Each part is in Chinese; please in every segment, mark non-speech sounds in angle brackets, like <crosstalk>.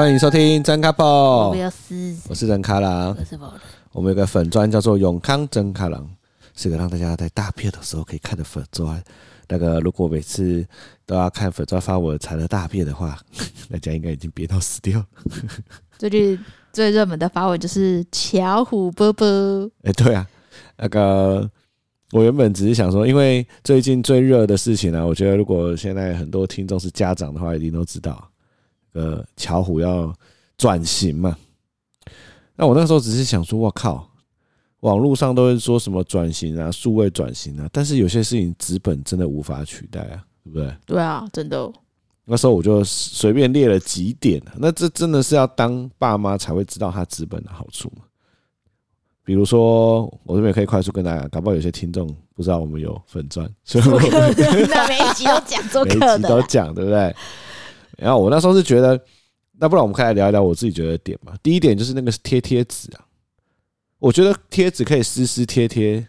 欢迎收听真卡宝，我是我是真卡郎，我们有个粉砖叫做永康真卡郎，是个让大家在大便的时候可以看的粉砖。那个如果每次都要看粉砖发我残的大便的话，<laughs> 大家应该已经憋到死掉。最近最热门的发文就是巧虎波波。哎，对啊，那个我原本只是想说，因为最近最热的事情呢、啊，我觉得如果现在很多听众是家长的话，一定都知道。呃，巧虎要转型嘛？那我那时候只是想说，我靠，网络上都会说什么转型啊，数位转型啊，但是有些事情纸本真的无法取代啊，对不对？对啊，真的。那时候我就随便列了几点，那这真的是要当爸妈才会知道它纸本的好处嘛？比如说，我这边可以快速跟大家，搞不好有些听众不知道我们有粉钻，所以我每一集都讲，每一集都讲，对不对？然后我那时候是觉得，那不然我们可以来聊一聊我自己觉得点嘛。第一点就是那个贴贴纸啊，我觉得贴纸可以撕撕贴贴，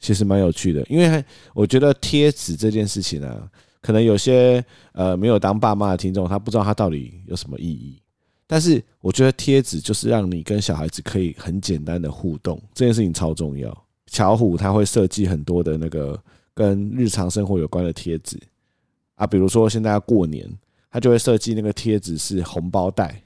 其实蛮有趣的。因为我觉得贴纸这件事情啊，可能有些呃没有当爸妈的听众，他不知道它到底有什么意义。但是我觉得贴纸就是让你跟小孩子可以很简单的互动，这件事情超重要。巧虎他会设计很多的那个跟日常生活有关的贴纸啊，比如说现在要过年。他就会设计那个贴纸是红包袋，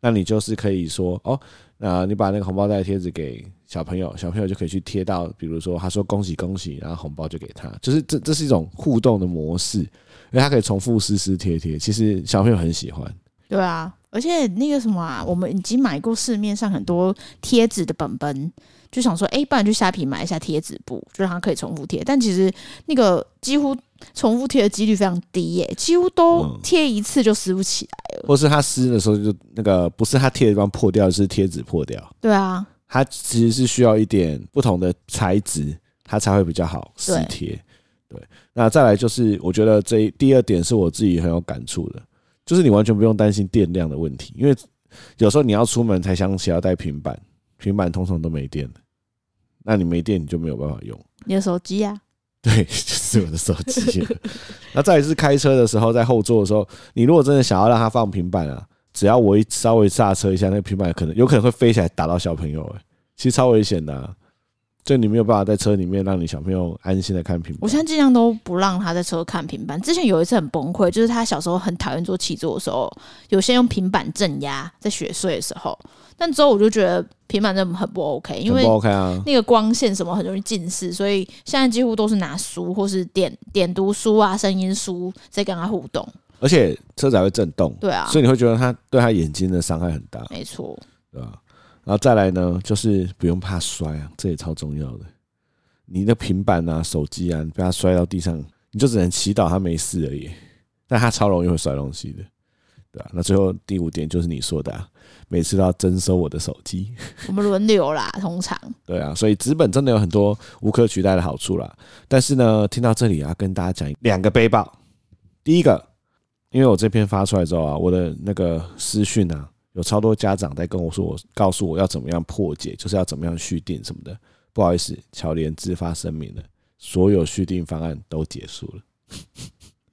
那你就是可以说哦，那你把那个红包袋贴纸给小朋友，小朋友就可以去贴到，比如说他说恭喜恭喜，然后红包就给他，就是这这是一种互动的模式，因为他可以重复撕撕贴贴，其实小朋友很喜欢。对啊，而且那个什么啊，我们已经买过市面上很多贴纸的本本。就想说，哎、不然就虾皮买一下贴纸布，就让它可以重复贴。但其实那个几乎重复贴的几率非常低耶，几乎都贴一次就撕不起来了。或是他撕的时候就那个不是他贴的地方破掉，是贴纸破掉。对啊，它其实是需要一点不同的材质，它才会比较好撕贴。对，那再来就是我觉得这第二点是我自己很有感触的，就是你完全不用担心电量的问题，因为有时候你要出门才想起要带平板，平板通常都没电。那你没电，你就没有办法用你的手机啊？对，就是我的手机。那再一次开车的时候，在后座的时候，你如果真的想要让它放平板啊，只要我一稍微刹车一下，那个平板可能有可能会飞起来打到小朋友，哎，其实超危险的。就你没有办法在车里面让你小朋友安心的看平板。我现在尽量都不让他在车看平板。之前有一次很崩溃，就是他小时候很讨厌坐起坐的时候，有些用平板镇压在学睡的时候。但之后我就觉得平板真的很不 OK，因为那个光线什么很容易近视，所以现在几乎都是拿书或是点点读书啊、声音书在跟他互动。而且车子还会震动，对啊，所以你会觉得他对他眼睛的伤害很大。没错，对吧？然后再来呢，就是不用怕摔啊，这也超重要的。你的平板啊、手机啊，你被它摔到地上，你就只能祈祷它没事而已。但它超容易会摔东西的，对吧？那最后第五点就是你说的啊，每次都要征收我的手机。<laughs> 我们轮流啦，通常。对啊，所以纸本真的有很多无可取代的好处啦。但是呢，听到这里啊，跟大家讲两个背包。第一个，因为我这篇发出来之后啊，我的那个私讯啊。有超多家长在跟我说，告诉我要怎么样破解，就是要怎么样续订什么的。不好意思，乔莲自发声明了，所有续订方案都结束了。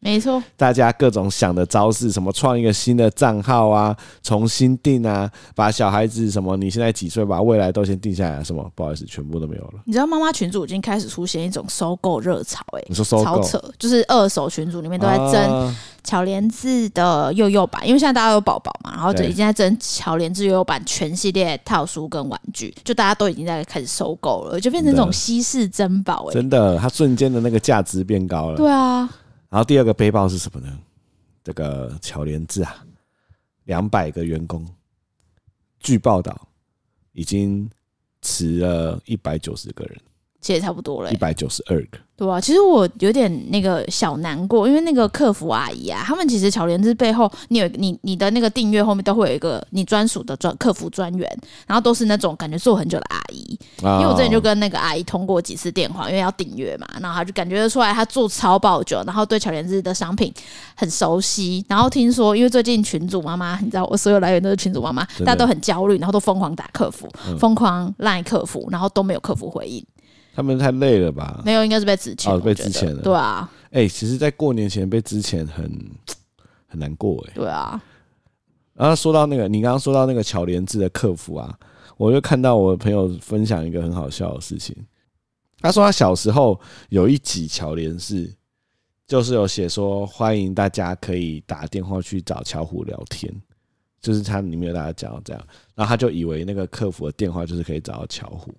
没错，大家各种想的招式，什么创一个新的账号啊，重新定啊，把小孩子什么你现在几岁，把未来都先定下来，什么不好意思，全部都没有了。你知道妈妈群组已经开始出现一种收购热潮，哎，你说收购超扯，就是二手群组里面都在争巧莲智的幼幼版，因为现在大家有宝宝嘛，然后就已经在争巧莲智幼幼版全系列套书跟玩具，就大家都已经在开始收购了，就变成这种稀世珍宝，哎，真的，它瞬间的那个价值变高了。对啊。然后第二个背报是什么呢？这个巧联智啊，两百个员工，据报道已经辞了一百九十个人。其实差不多了，一百九十二个。对啊，其实我有点那个小难过，因为那个客服阿姨啊，他们其实巧莲智背后，你有你你的那个订阅后面都会有一个你专属的专客服专员，然后都是那种感觉做很久的阿姨。因为我之前就跟那个阿姨通过几次电话，因为要订阅嘛，然后她就感觉得出来她做超爆久，然后对巧莲智的商品很熟悉。然后听说，因为最近群主妈妈，你知道我所有来源都是群主妈妈，大家都很焦虑，然后都疯狂打客服，疯狂赖客服，然后都没有客服回应。他们太累了吧？没有，应该是被之前。哦，被之前了。对啊。哎、欸，其实，在过年前被之前很 <tsk> 很难过哎。对啊。然后说到那个，你刚刚说到那个巧莲智的客服啊，我就看到我的朋友分享一个很好笑的事情。他说他小时候有一集巧莲智，就是有写说欢迎大家可以打电话去找巧虎聊天，就是他里面有大家讲到这样，然后他就以为那个客服的电话就是可以找到巧虎。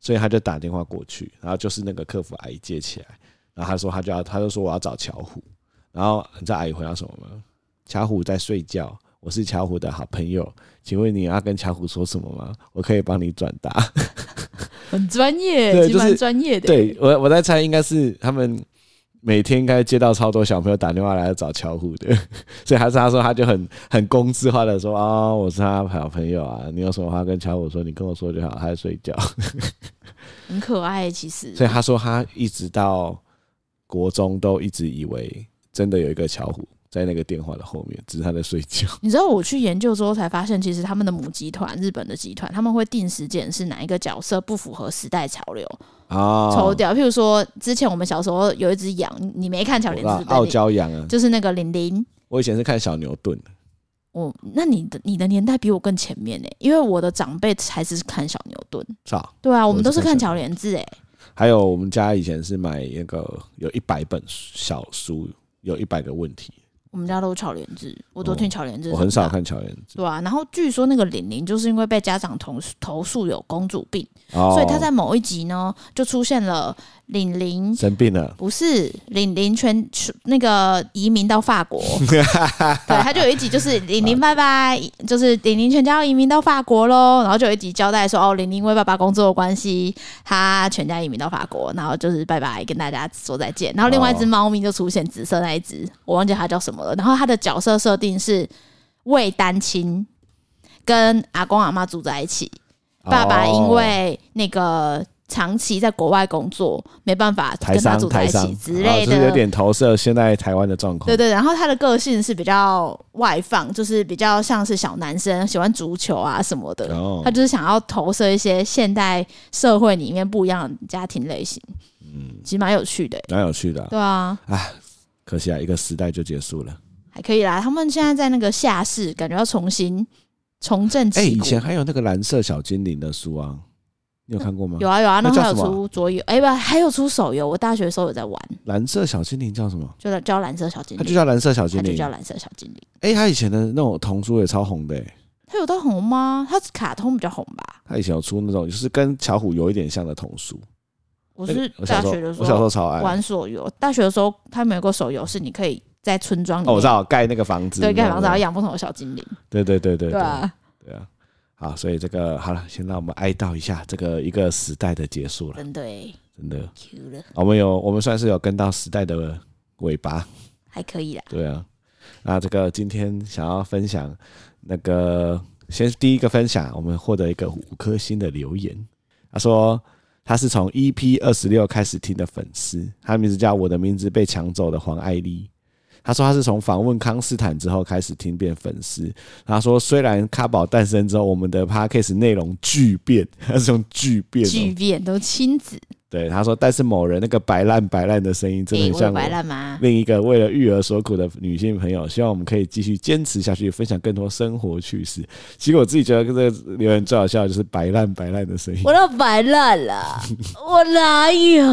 所以他就打电话过去，然后就是那个客服阿姨接起来，然后他说他就要，他就说我要找巧虎，然后你知道阿姨回答什么吗？巧虎在睡觉，我是巧虎的好朋友，请问你要跟巧虎说什么吗？我可以帮你转达。<laughs> 很专业，对，就是专业的。对我我在猜，应该是他们。每天应该接到超多小朋友打电话来找巧虎的，<laughs> 所以还是他说他就很很公式化的说啊、哦，我是他好朋友啊，你有什么话跟巧虎说，你跟我说就好，他在睡觉，<laughs> 很可爱其实。<laughs> 所以他说他一直到国中都一直以为真的有一个巧虎。在那个电话的后面，只是他在睡觉。<laughs> 你知道我去研究之后才发现，其实他们的母集团，日本的集团，他们会定时检视哪一个角色不符合时代潮流啊，抽掉。譬如说，之前我们小时候有一只羊，你没看巧莲智？傲娇羊啊，就是那个玲玲。我以前是看小牛顿的。哦，那你的你的年代比我更前面呢，因为我的长辈才是看小牛顿。对啊，我们都是看巧莲智哎。还有我们家以前是买那个有一百本小书，有一百个问题。我们家都是巧莲子，我都听巧莲智。我很少看巧莲子，对啊，然后据说那个玲玲就是因为被家长投投诉有公主病，所以她在某一集呢就出现了。玲玲生病了，不是玲玲全那个移民到法国，<laughs> 对，他就有一集就是 <laughs> 玲玲拜拜，就是玲玲全家要移民到法国喽，然后就有一集交代说哦，玲玲因为爸爸工作的关系，他全家移民到法国，然后就是拜拜跟大家说再见，然后另外一只猫咪就出现，紫色那一只，我忘记它叫什么了，然后它的角色设定是未单亲，跟阿公阿妈住在一起，爸爸因为那个。长期在国外工作，没办法跟他住在一起之类的，就是有点投射现在台湾的状况。对对，然后他的个性是比较外放，就是比较像是小男生，喜欢足球啊什么的。哦，他就是想要投射一些现代社会里面不一样的家庭类型。嗯，其实蛮有趣的，蛮有趣的。对啊，哎，可惜啊，一个时代就结束了。还可以啦，他们现在在那个下市，感觉要重新重振旗鼓。哎，以前还有那个蓝色小精灵的书啊。你有看过吗？有啊有啊，那还有出桌游，哎不，还有出手游。我大学的时候有在玩。蓝色小精灵叫什么？就叫蓝色小精灵。它就叫蓝色小精灵。就叫蓝色小精灵。哎，他以前的那种童书也超红的。他有到红吗？他是卡通比较红吧？他以前有出那种，就是跟巧虎有一点像的童书。我是大学的时候，我小时候超爱玩手游。大学的时候，他们有个手游是你可以在村庄里面，我知道盖那个房子，对，盖房子然后养不同的小精灵。对对对对对啊，对啊。好，所以这个好了，先让我们哀悼一下这个一个时代的结束了。真的，欸，真的，我们有，我们算是有跟到时代的尾巴，还可以啦。对啊，那这个今天想要分享那个，先第一个分享，我们获得一个五颗星的留言。他说他是从 EP 二十六开始听的粉丝，他的名字叫我的名字被抢走的黄爱丽。他说他是从访问康斯坦之后开始听变粉丝。他说虽然卡宝诞生之后，我们的 Podcast 内容巨变，他是从巨变，巨变都亲子。对，他说，但是某人那个白烂白烂的声音真的很像白烂吗？另一个为了育儿所苦的女性朋友，希望我们可以继续坚持下去，分享更多生活趣事。其实我自己觉得这个留言最好笑的就是白烂白烂的声音。我都白烂了，<laughs> 我哪有？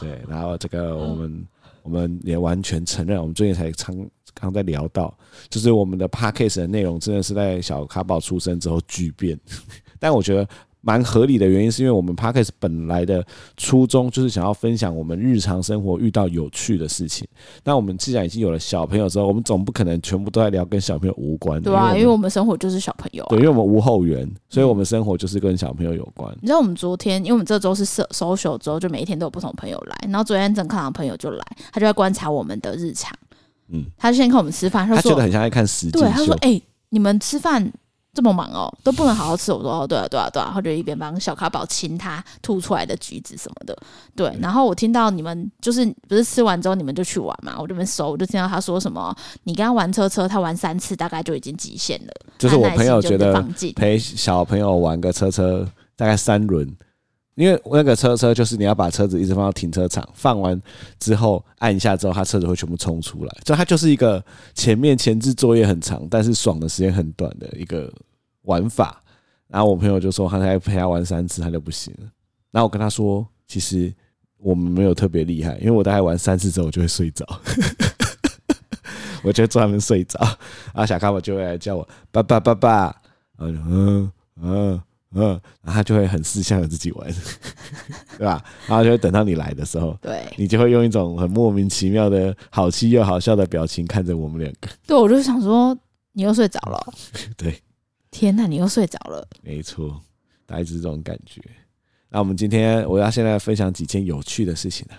对，然后这个我们。我们也完全承认，我们最近才刚刚在聊到，就是我们的 podcast 的内容真的是在小咖宝出生之后巨变，<laughs> 但我觉得蛮合理的原因，是因为我们 Podcast 本来的初衷就是想要分享我们日常生活遇到有趣的事情。那我们既然已经有了小朋友之后，我们总不可能全部都在聊跟小朋友无关的。对啊，因为我们生活就是小朋友啊。对，因为我们无后援，所以我们生活就是跟小朋友有关。你知道我们昨天，因为我们这周是 social 周，就每一天都有不同朋友来。然后昨天整课堂的朋友就来，他就在观察我们的日常。嗯，他就先看我们吃饭，他说他觉得很像在看时间。对，他说：“哎、欸，你们吃饭。”这么忙哦，都不能好好吃。我说哦，对啊，对啊，对啊。然后就一边帮小卡宝亲他吐出来的橘子什么的。对，然后我听到你们就是不是吃完之后你们就去玩嘛？我这边收，我就听到他说什么，你跟他玩车车，他玩三次大概就已经极限了。就是我朋友觉得陪小朋友玩个车车大概三轮，因为那个车车就是你要把车子一直放到停车场，放完之后按一下之后，它车子会全部冲出来。就它就是一个前面前置作业很长，但是爽的时间很短的一个。玩法，然后我朋友就说他才陪他玩三次，他就不行了。然后我跟他说，其实我们没有特别厉害，因为我大概玩三次之后我就会睡着，<laughs> 我就专门睡着。然后小咖宝就会来叫我爸爸爸爸，然后嗯嗯嗯，然后他就会很识相的自己玩，<laughs> 对吧？然后就会等到你来的时候，对，你就会用一种很莫名其妙的好气又好笑的表情看着我们两个。<laughs> 对，我就想说你又睡着了，<laughs> 对。天呐，你又睡着了？没错，大概是这种感觉。那我们今天我要现在分享几件有趣的事情呢。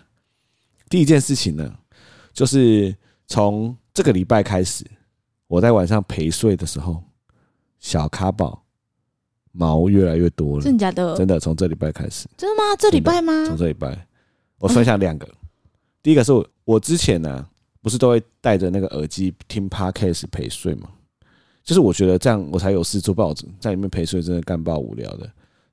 第一件事情呢，就是从这个礼拜开始，我在晚上陪睡的时候，小咖宝毛越来越多了。真的假的？真的，从这礼拜开始。真的吗？这礼拜吗？从这礼拜，我分享两个。第一个是我，我之前呢，不是都会带着那个耳机听 Podcast 陪睡吗？就是我觉得这样我才有事做，报纸在里面陪睡真的干爆无聊的。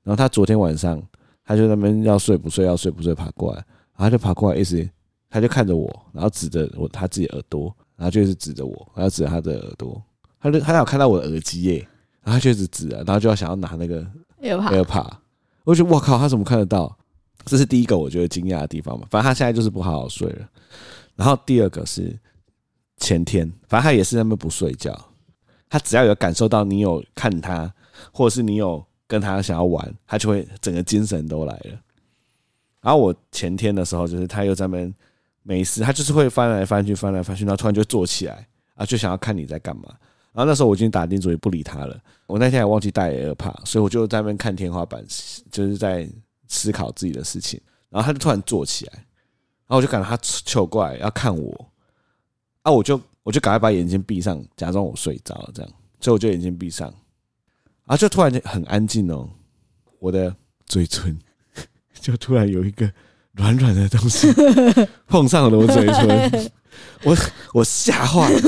然后他昨天晚上，他就在那边要睡不睡，要睡不睡，爬过来，然后他就爬过来，一直他就看着我，然后指着我他自己耳朵，然后就一直指着我，然后指着他的耳朵，他就他有看到我的耳机耶，然后他就一直指，然后就要想要拿那个 AirPod，我就觉得我靠，他怎么看得到？这是第一个我觉得惊讶的地方嘛。反正他现在就是不好好睡了。然后第二个是前天，反正他也是在那边不睡觉。他只要有感受到你有看他，或者是你有跟他想要玩，他就会整个精神都来了。然后我前天的时候，就是他又在那边没事，他就是会翻来翻去，翻来翻去，然后突然就坐起来，啊，就想要看你在干嘛。然后那时候我已经打定主意不理他了。我那天还忘记带 AirPod，所以我就在那边看天花板，就是在思考自己的事情。然后他就突然坐起来，然后我就感觉他凑过来要看我，啊，我就。我就赶快把眼睛闭上，假装我睡着了，这样，所以我就眼睛闭上，然后就突然间很安静哦，我的嘴唇 <laughs> 就突然有一个软软的东西 <laughs> 碰上了我嘴唇，我我吓坏了，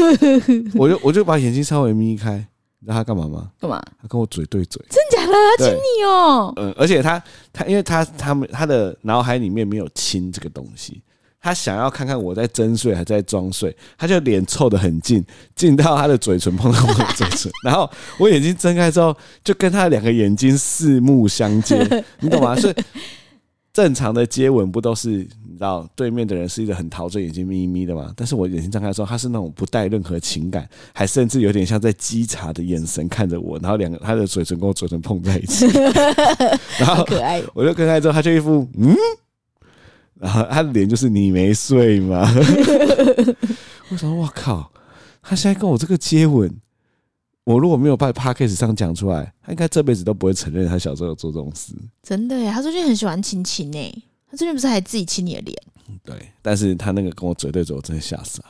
我就我就把眼睛稍微眯开，你知道他干嘛吗？干嘛？他跟我嘴对嘴，真假的？他亲你哦？嗯，而且他他因为他他们他的脑海里面没有亲这个东西。他想要看看我在真睡还是在装睡，他就脸凑得很近，近到他的嘴唇碰到我的嘴唇，然后我眼睛睁开之后，就跟他两个眼睛四目相接，你懂吗？所以正常的接吻不都是你知道对面的人是一个很陶醉、眼睛眯眯的嘛？但是我眼睛张开之后，他是那种不带任何情感，还甚至有点像在稽查的眼神看着我，然后两个他的嘴唇跟我嘴唇碰在一起，<laughs> 然后我就跟开之后，他就一副嗯。然后他的脸就是你没睡吗？<laughs> 我想，我靠，他现在跟我这个接吻，我如果没有在 podcast 上讲出来，他应该这辈子都不会承认他小时候有做这种事。真的耶，他最近很喜欢亲亲诶，他最近不是还自己亲你的脸？对，但是他那个跟我嘴对嘴，我真的吓死了。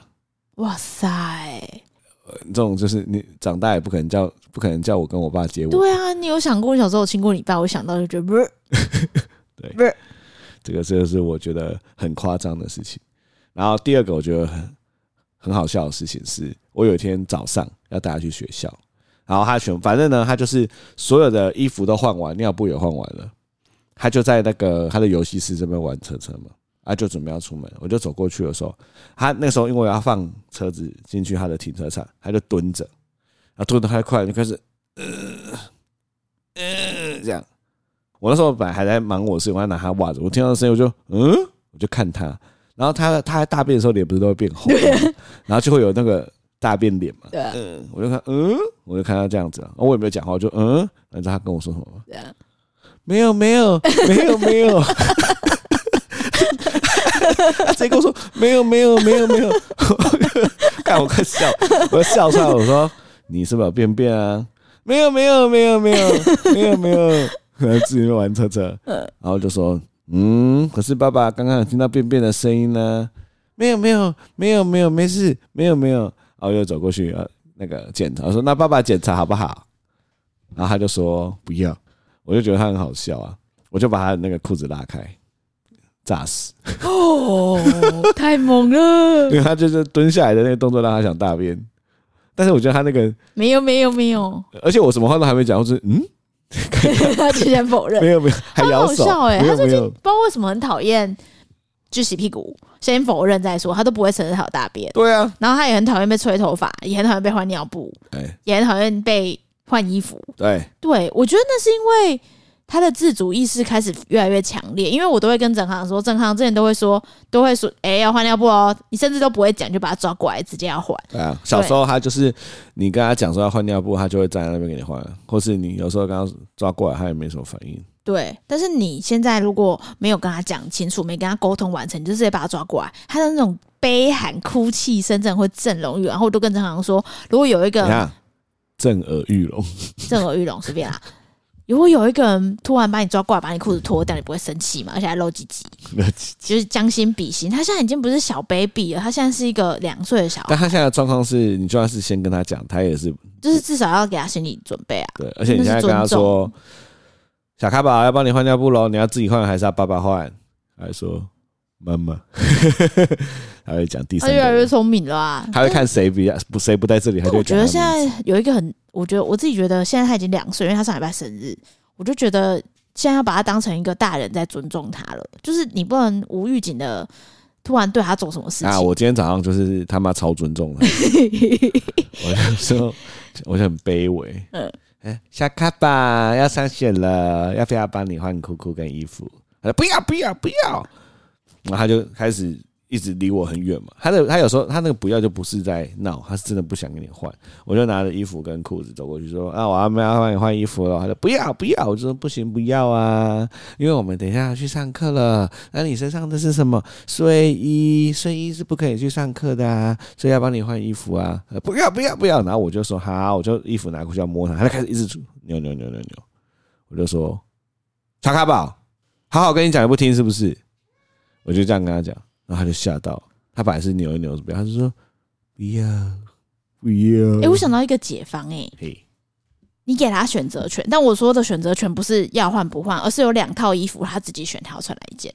哇塞，这种就是你长大也不可能叫，不可能叫我跟我爸接吻。对啊，你有想过你小时候亲过你爸？我想到就觉得 <laughs> 不是，对，不是。这个这个是我觉得很夸张的事情。然后第二个我觉得很很好笑的事情是，我有一天早上要带他去学校，然后他全反正呢，他就是所有的衣服都换完，尿布也换完了，他就在那个他的游戏室这边玩车车嘛，啊，就准备要出门，我就走过去的时候，他那时候因为要放车子进去他的停车场，他就蹲着，啊蹲得太快，就开始呃呃这样。我那时候本来还在忙我事，我在拿他袜子。我听到声音，我就嗯，我就看他。然后他他在大便的时候脸不是都会变红，<laughs> 然后就会有那个大便脸嘛。对，嗯，我就看，嗯，我就看他这样子，我也没有讲话，我就嗯，然后他跟我说什么？没有没有 <laughs> 没有没有。他直接跟我说没有没有没有没有，看 <laughs> 我快笑，我要笑出来。我说你是不是有便便啊？没有没有没有没有没有没有，可能自己玩车车。然后就说嗯，可是爸爸刚刚有听到便便的声音呢。没有没有没有没有没事没有没有。然后又走过去呃那个检查，说那爸爸检查好不好？然后他就说不要，我就觉得他很好笑啊，我就把他的那个裤子拉开。炸死！哦，太猛了！<laughs> 因为他就是蹲下来的那个动作让他想大便，但是我觉得他那个没有没有没有，而且我什么话都还没讲，我是嗯，<laughs> 他居然否认，没有没有，还摇手哎，他最近不知道为什么很讨厌就洗屁股，先否认再说，他都不会承认他有大便。对啊，然后他也很讨厌被吹头发，也很讨厌被换尿布，对，也很讨厌被换衣服。对，对我觉得那是因为。他的自主意识开始越来越强烈，因为我都会跟郑康说，郑康之前都会说，都会说，哎、欸，要换尿布哦，你甚至都不会讲，就把他抓过来，直接要换。对啊，小时候他就是你跟他讲说要换尿布，他就会站在那边给你换，或是你有时候刚刚抓过来，他也没什么反应。对，但是你现在如果没有跟他讲清楚，没跟他沟通完成，你就直接把他抓过来，他的那种悲喊哭泣声，真的会震聋欲聋。然后我都跟正康说，如果有一个震耳欲聋，<laughs> 震耳欲聋随便啦。如果有一个人突然把你抓过来，把你裤子脱掉，你不会生气吗？而且还 <laughs> 露鸡鸡，就是将心比心。他现在已经不是小 baby 了，他现在是一个两岁的小孩。但他现在的状况是，你就算是先跟他讲，他也是，就是至少要给他心理准备啊。对，而且你现在跟他说，小卡宝要帮你换尿布喽，你要自己换还是要爸爸换？还是说妈妈？<laughs> 他会讲第三，他越来越聪明了啊！他会看谁比较不谁不在这里，他就我觉得现在有一个很。我觉得我自己觉得现在他已经两岁，因为他上礼拜生日，我就觉得现在要把他当成一个大人在尊重他了。就是你不能无预警的突然对他做什么事情啊！我今天早上就是他妈超尊重他，<laughs> 我就说我就很卑微。嗯，哎，小咖宝要上学了，要不要帮你换裤裤跟衣服？他说不要不要不要，然后他就开始。一直离我很远嘛，他的他有时候他那个不要就不是在闹，他是真的不想跟你换。我就拿着衣服跟裤子走过去说：“啊，我要不要帮你换衣服了？”他说：“不要不要。”我说：“不行，不要啊，因为我们等一下要去上课了。那你身上的是什么？睡衣，睡衣是不可以去上课的啊，所以要帮你换衣服啊。”不要不要不要。然后我就说：“好，我就衣服拿过去要摸他，他就开始一直扭扭扭扭扭。”我就说：“查卡宝，好好跟你讲也不听是不是？”我就这样跟他讲。然后他就吓到，他本来是扭一扭，怎么样，他就说不要不要。哎、欸，我想到一个解方、欸，哎，Hey. 你给他选择权，但我说的选择权不是要换不换，而是有两套衣服，他自己选，挑穿哪一件。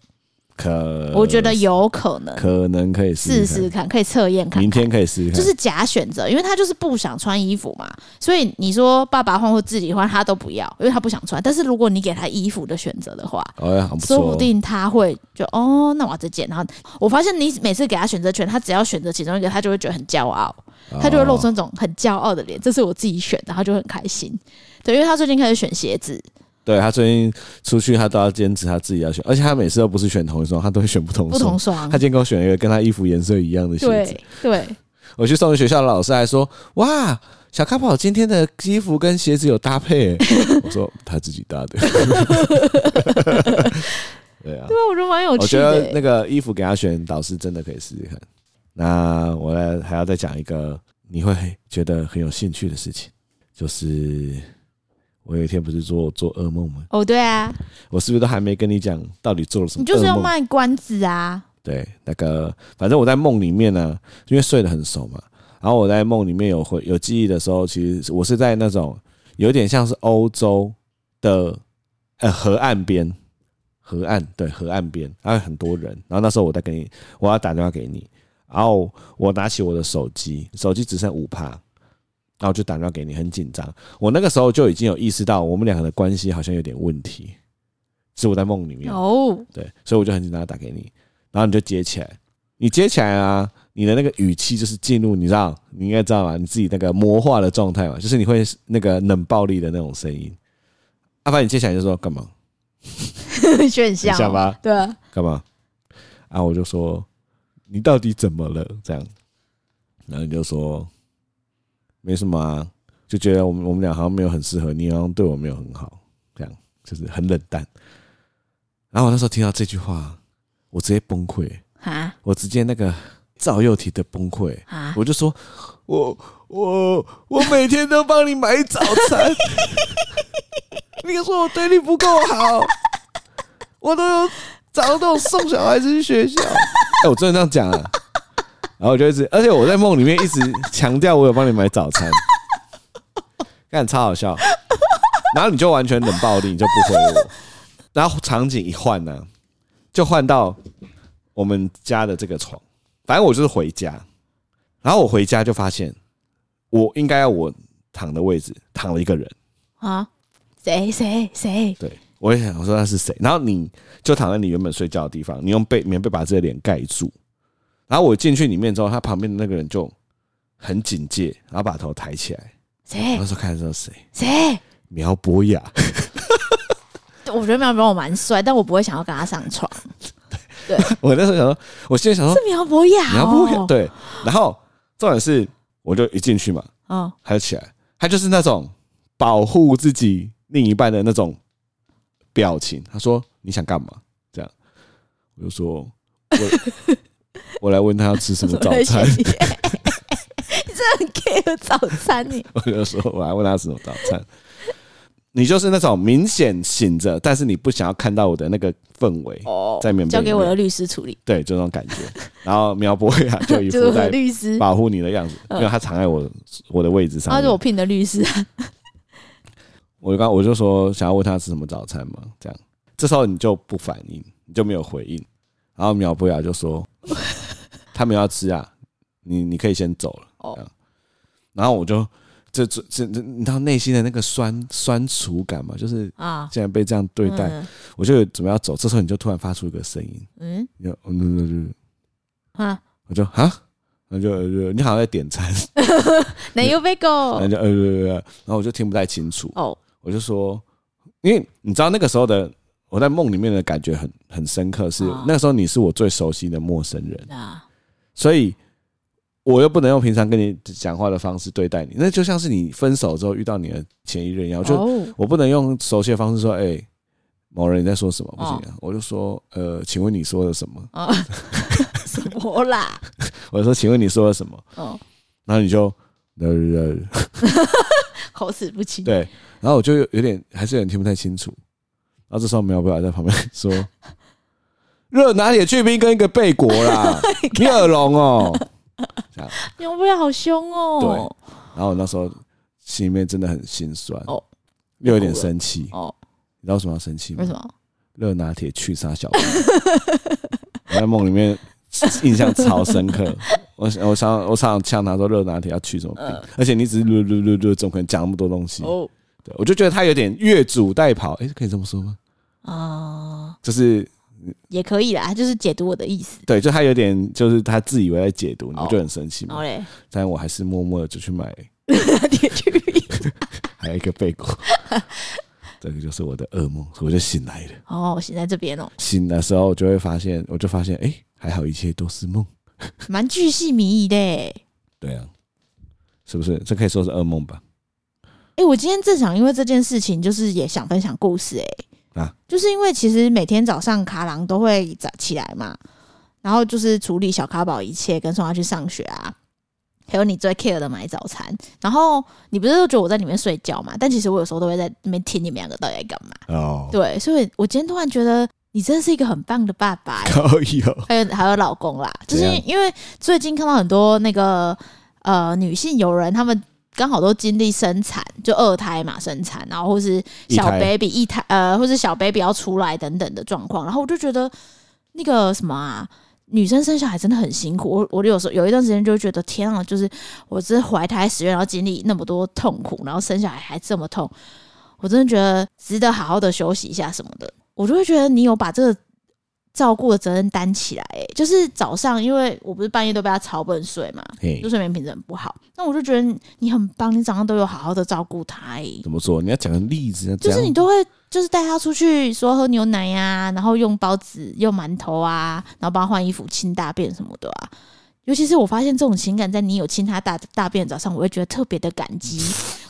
可我觉得有可能，可能可以试试看，可以测验看，看。明天可以试试看，就是假选择，因为他就是不想穿衣服嘛，所以你说爸爸换或自己换，他都不要，因为他不想穿。但是如果你给他衣服的选择的话，哦，不说不定他会就哦，那我要这件。然后我发现你每次给他选择权，他只要选择其中一个，他就会觉得很骄傲，他就会露出那种很骄傲的脸。这是我自己选的，他就很开心。对，因为他最近开始选鞋子。对，他最近出去，他都要坚持他自己要选，而且他每次都不是选同一双，他都会选不同双。不同双。他今天给我选了一个跟他衣服颜色一样的鞋子。对。对。我去送学校的老师还说：“哇，小咖宝今天的衣服跟鞋子有搭配。<laughs> ”我说：“他自己搭的。<laughs> ”对啊。对啊，我觉得蛮有趣的。我觉得那个衣服给他选，导师真的可以试试看。那我来还要再讲一个你会觉得很有兴趣的事情，就是。我有一天不是做做噩梦吗？哦，对啊，我是不是都还没跟你讲到底做了什么？你就是要卖关子啊！对，那个反正我在梦里面呢，因为睡得很熟嘛，然后我在梦里面有回有记忆的时候，其实我是在那种有点像是欧洲的呃河岸边，河岸对河岸边，然后很多人，然后那时候我在跟你，我要打电话给你，然后我拿起我的手机，手机只剩五趴。然后就打电话给你，很紧张。我那个时候就已经有意识到，我们两个的关系好像有点问题。是我在梦里面哦，对，所以我就很紧张打给你，然后你就接起来。你接起来啊，你的那个语气就是进入，你知道，你应该知道吧？你自己那个魔化的状态嘛，就是你会那个冷暴力的那种声音。阿凡，你接起来就说干嘛？<laughs> 选项想吧，对啊，干嘛？啊，我就说你到底怎么了？这样，然后你就说。没什么啊，就觉得我们我们俩好像没有很适合，你好像对我没有很好，这样就是很冷淡。然后我那时候听到这句话，我直接崩溃啊！我直接那个赵又廷的崩溃啊！我就说，我我我每天都帮你买早餐，<laughs> 你说我对你不够好，我都有早上都有送小孩子去学校。<laughs> 哎，我真的这样讲啊！然后我就一直，而且我在梦里面一直强调我有帮你买早餐，<laughs> 看超好笑。然后你就完全冷暴力，你就不回我。然后场景一换呢，就换到我们家的这个床。反正我就是回家，然后我回家就发现，我应该要我躺的位置躺了一个人啊，谁谁谁？对，我也想我说那是谁。然后你就躺在你原本睡觉的地方，你用被棉被把这个脸盖住。然后我进去里面之后，他旁边的那个人就很警戒，然后把头抬起来。谁？那时候看的时候谁？谁？苗博雅。我觉得苗博雅蛮帅，但我不会想要跟他上床。<laughs> 对，我那时候想说，我现在想说是苗博雅，苗博雅对。然后重点是，我就一进去嘛，哦，他就起来，他就是那种保护自己另一半的那种表情。他说：“你想干嘛？”这样，我就说：“我我来问他要吃什么早餐。”你真的很 care 早餐你？我就说：“我来问他吃什么早餐。<laughs> ”你就是那种明显醒着，但是你不想要看到我的那个氛围哦，在面交给我的律师处理。对，就那种感觉。然后苗博雅就一副在律师保护你的样子，因为他藏在我我的位置上。他是我聘的律师。我刚我就说想要问他吃什么早餐嘛，这样。这时候你就不反应，你就没有回应。然后苗博雅就说他们要吃啊，你你可以先走了。哦。然后我就。这这这，你知道内心的那个酸酸楚感嘛？就是啊，竟然被这样对待，嗯、我就准备要走。这时候你就突然发出一个声音，嗯，就嗯嗯嗯啊，我就啊，那就你好像在点餐，<laughs> 奶油贝果，然后就呃，然后我就听不太清楚。哦，我就说，因为你知道那个时候的我在梦里面的感觉很很深刻，是那个时候你是我最熟悉的陌生人。啊，所以。我又不能用平常跟你讲话的方式对待你，那就像是你分手之后遇到你的前一任一样。就我不能用熟悉的方式说：“哎，某人你在说什么？”不行，我就说：“呃，请问你说了什么？” <laughs> 什么啦？<laughs> 我就说：“请问你说了什么？”哦，然后你就口齿 <laughs> 不清。对，然后我就有点还是有点听不太清楚。然后这时候苗博雅在旁边说：“热拿铁去冰跟一个贝果啦，你耳聋哦。”这样，苗博雅好凶哦。对，然后我那时候心里面真的很心酸，哦，又有点生气，哦，你知道为什么要生气吗？为什么？热拿铁去杀小兵，<laughs> 我在梦里面印象超深刻。我我想我常常呛他说热拿铁要去什么病，而且你只是噜噜噜噜，怎么可能讲那么多东西？哦，对，我就觉得他有点越俎代庖，哎，可以这么说吗？啊，就是。也可以啦，就是解读我的意思。对，就他有点，就是他自以为在解读，你就很生气嘛。好嘞，但我还是默默的就去买 <laughs> 铁去冰，还有一个贝果。<laughs> 这个就是我的噩梦，所以我就醒来了。哦，醒在这边哦。醒的时候，我就会发现，我就发现，哎，还好，一切都是梦。蛮巨细靡遗的。对啊，是不是？这可以说是噩梦吧？哎，我今天正想因为这件事情，就是也想分享故事，哎。啊，就是因为其实每天早上卡郎都会早起来嘛，然后就是处理小卡宝一切，跟送他去上学啊，还有你最 care 的买早餐。然后你不是都觉得我在里面睡觉嘛？但其实我有时候都会在那边听你们两个到底在干嘛。哦，对，所以我今天突然觉得你真的是一个很棒的爸爸，可以哦。还有还有老公啦，就是因为最近看到很多那个呃女性友人他们。刚好都经历生产，就二胎嘛，生产，然后或是小 baby 一胎，呃，或是小 baby 要出来等等的状况，然后我就觉得那个什么啊，女生生小孩真的很辛苦。我我有时候有一段时间就觉得，天啊，就是我这怀胎十月，然后经历那么多痛苦，然后生小孩还这么痛，我真的觉得值得好好的休息一下什么的。我就会觉得你有把这个。照顾的责任担起来，欸，就是早上，因为我不是半夜都被他吵不能睡嘛，就睡眠品质很不好。那我就觉得你很棒，你早上都有好好的照顾他，欸。怎么说？你要讲个例子，就是你都会就是带他出去说喝牛奶呀，啊，然后用包子、用馒头啊，然后帮他换衣服、清大便什么的啊。尤其是我发现这种情感，在你有亲他大大便的早上，我会觉得特别的感激。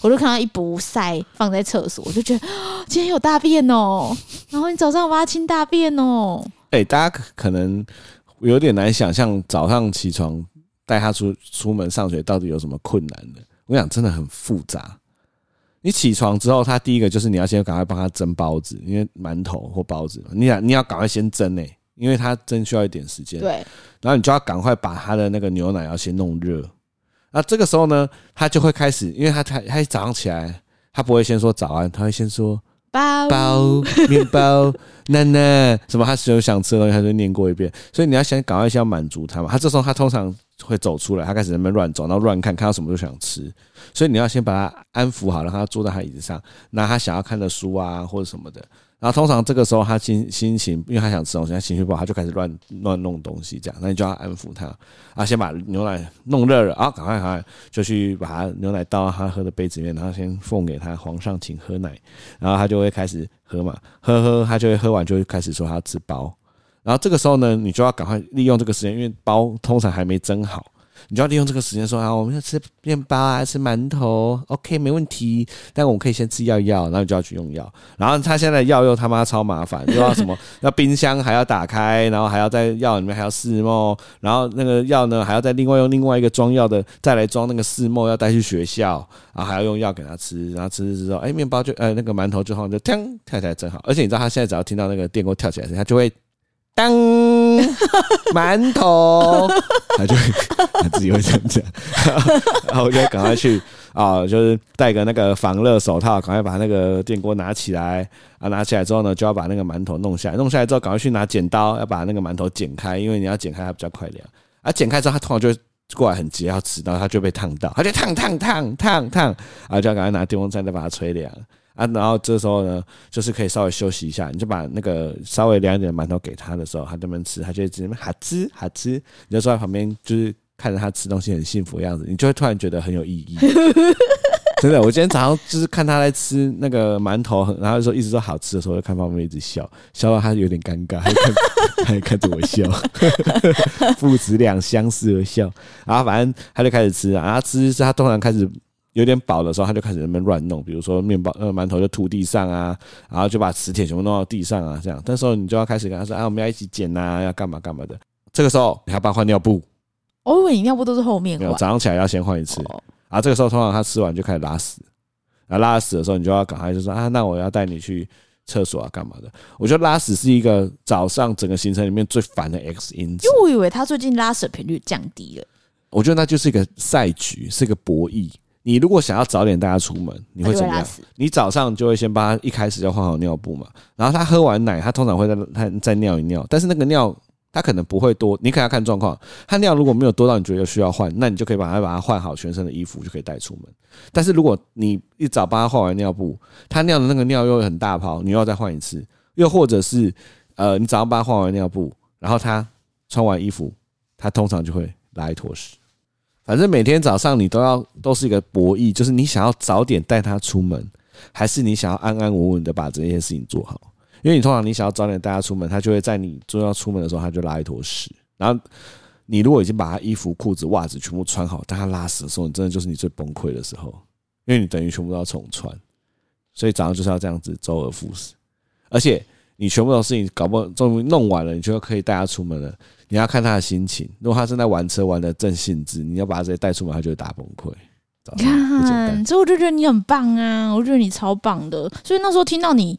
我就看到一补赛放在厕所，我就觉得今天有大便哦。然后你早上我帮他清大便哦。哎、欸，大家可能有点难想象，早上起床带他出出门上学到底有什么困难的？我想真的很复杂。你起床之后，他第一个就是你要先赶快帮他蒸包子，因为馒头或包子，你想你要赶快先蒸诶。因为它蒸需要一点时间，对，然后你就要赶快把他的那个牛奶要先弄热，那这个时候呢，他就会开始，因为他他他早上起来，他不会先说早安，他会先说包。包面包。<laughs> 奶奶什么，他只有想吃的东西，他就念过一遍，所以你要先赶快先要满足他嘛，他这时候他通常会走出来，他开始那边乱走，然后乱看，看到什么都想吃，所以你要先把他安抚好，让他坐在他椅子上，拿他想要看的书啊或者什么的。然后通常这个时候他心心情，因为他想吃东西，他情绪不好，他就开始乱乱弄东西，这样，那你就要安抚他啊，先把牛奶弄热了啊，赶快赶快就去把他牛奶倒到他喝的杯子里面，然后先奉给他皇上请喝奶，然后他就会开始喝嘛，喝喝他就会喝完就会开始说他要吃包，然后这个时候呢，你就要赶快利用这个时间，因为包通常还没蒸好。你就要利用这个时间说啊，我们要吃面包啊，吃馒头，OK，没问题。但我们可以先吃药药，然后你就要去用药。然后他现在药又他妈超麻烦，又要什么？<laughs> 要冰箱还要打开，然后还要在药里面还要试墨，然后那个药呢还要再另外用另外一个装药的再来装那个试墨，要带去学校，然后还要用药给他吃，然后吃吃之后，哎，面包就呃那个馒头就好就跳跳起来正好。而且你知道他现在只要听到那个电锅跳起来声，他就会。当 <laughs> 馒头，他就他自己会这样讲，<laughs> 然后我就赶快去啊，就是戴个那个防热手套，赶快把那个电锅拿起来啊，拿起来之后呢，就要把那个馒头弄下来，弄下来之后，赶快去拿剪刀，要把那个馒头剪开，因为你要剪开它比较快凉。啊，剪开之后，他通常就会过来很急要吃，然后他就被烫到，他就烫烫烫烫烫，啊，就要赶快拿电风扇再把它吹凉。啊，然后这时候呢，就是可以稍微休息一下，你就把那个稍微凉一点的馒头给他的时候，他这边吃，他就会直接哈吃哈吃，你就坐在旁边，就是看着他吃东西很幸福的样子，你就会突然觉得很有意义。<laughs> 真的，我今天早上就是看他在吃那个馒头，然后说一直说好吃的时候，就看旁边一直笑，笑到他有点尴尬，还看 <laughs> 还看着我笑，<laughs> 父子俩相视而笑，然后反正他就开始吃，然后吃是他通常开始。有点饱的时候，他就开始在那边乱弄，比如说面包、呃馒头就吐地上啊，然后就把磁铁全部弄到地上啊，这样。这时候你就要开始跟他说：“啊，我们要一起捡呐，要干嘛干嘛的。”这个时候你还帮他换尿布，我以为你尿布都是后面换，没有，早上起来要先换一次。啊，这个时候通常他吃完就开始拉屎，啊，拉屎的时候你就要赶快就说：“啊，那我要带你去厕所啊，干嘛的？”我觉得拉屎是一个早上整个行程里面最烦的 X 因子，因为我以为他最近拉屎频率降低了。我觉得那就是一个赛局，是一个博弈。你如果想要早点带他出门，你会怎么样？你早上就会先帮他一开始要换好尿布嘛，然后他喝完奶，他通常会在他再尿一尿，但是那个尿他可能不会多，你可能要看状况。他尿如果没有多到你觉得需要换，那你就可以把他把他换好全身的衣服就可以带出门。但是如果你一早帮他换完尿布，他尿的那个尿又很大泡，你又要再换一次，又或者是呃你早上帮他换完尿布，然后他穿完衣服，他通常就会拉一坨屎。反正每天早上你都要都是一个博弈，就是你想要早点带他出门，还是你想要安安稳稳的把这件事情做好？因为你通常你想要早点带他出门，他就会在你就要出门的时候，他就拉一坨屎。然后你如果已经把他衣服、裤子、袜子全部穿好，但他拉屎的时候，你真的就是你最崩溃的时候，因为你等于全部都要重穿。所以早上就是要这样子周而复始，而且你全部的事情搞不好终于弄完了，你就可以带他出门了。你要看他的心情，如果他正在玩车玩的正兴致，你要把他直接带出门，他就会大崩溃。你看，<laughs> 所以我就觉得你很棒啊，我觉得你超棒的。所以那时候听到你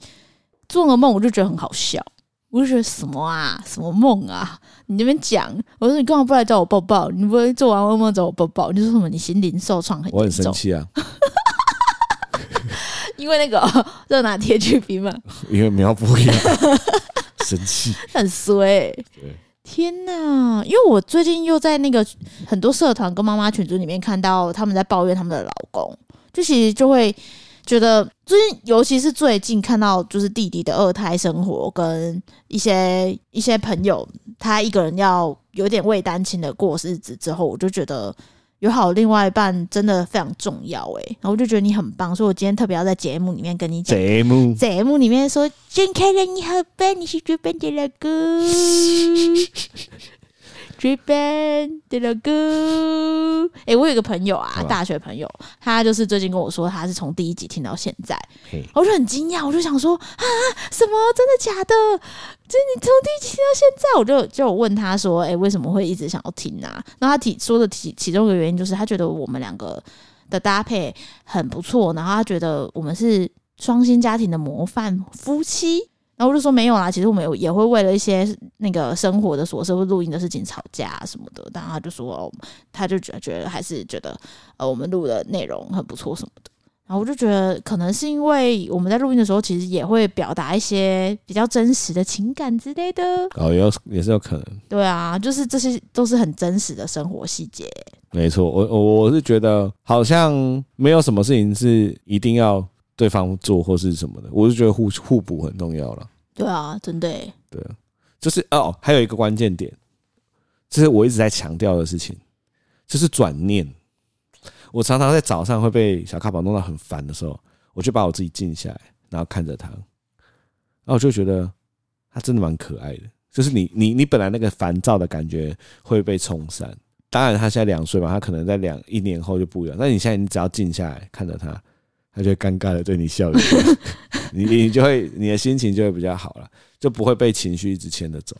做个梦，我就觉得很好笑。我就觉得什么啊，什么梦啊？你那边讲，我说你干嘛不来找我抱抱？你不会做完噩梦找我抱抱？你说什么？你心灵受创很？我很生气啊，因为那个 <laughs> 热拿铁去冰嘛，因为苗不一样，生气，很衰、欸。对。天呐！因为我最近又在那个很多社团跟妈妈群组里面看到他们在抱怨他们的老公，就其实就会觉得最近，尤其是最近看到就是弟弟的二胎生活，跟一些一些朋友他一个人要有点为单亲的过日子之后，我就觉得。有好另外一半真的非常重要哎，然后我就觉得你很棒，所以我今天特别要在节目里面跟你讲。节目节目里面说，睁开了你好棒，你是最棒的老公。<laughs> Band 的了歌。哎，我有个朋友啊，大学朋友，他就是最近跟我说，他是从第一集听到现在，我就很惊讶，我就想说啊，什么真的假的？就你从第一集听到现在，我就就问他说，哎，为什么会一直想要听啊？然后他提说的其其中一个原因就是他觉得我们两个的搭配很不错，然后他觉得我们是双薪家庭的模范夫妻。然后我就说没有啦，其实我们有也会为了一些那个生活的琐事或录音的事情吵架什么的。然后他就说，哦，他就觉得觉得还是觉得呃我们录的内容很不错什么的。然后我就觉得可能是因为我们在录音的时候，其实也会表达一些比较真实的情感之类的。哦，有也是有可能。对啊，就是这些都是很真实的生活细节。没错，我我我是觉得好像没有什么事情是一定要对方做或是什么的，我就觉得互互补很重要了。对啊，真的。对，就是哦，还有一个关键点，这是我一直在强调的事情，就是转念。我常常在早上会被小咖宝弄到很烦的时候，我就把我自己静下来，然后看着他，然后我就觉得他真的蛮可爱的。就是你你你本来那个烦躁的感觉会被冲散。当然他现在两岁嘛，他可能在两一年后就不一样。那你现在你只要静下来看着他，他就尴尬的对你笑一下，你你就会你的心情就会比较好了，就不会被情绪一直牵着走。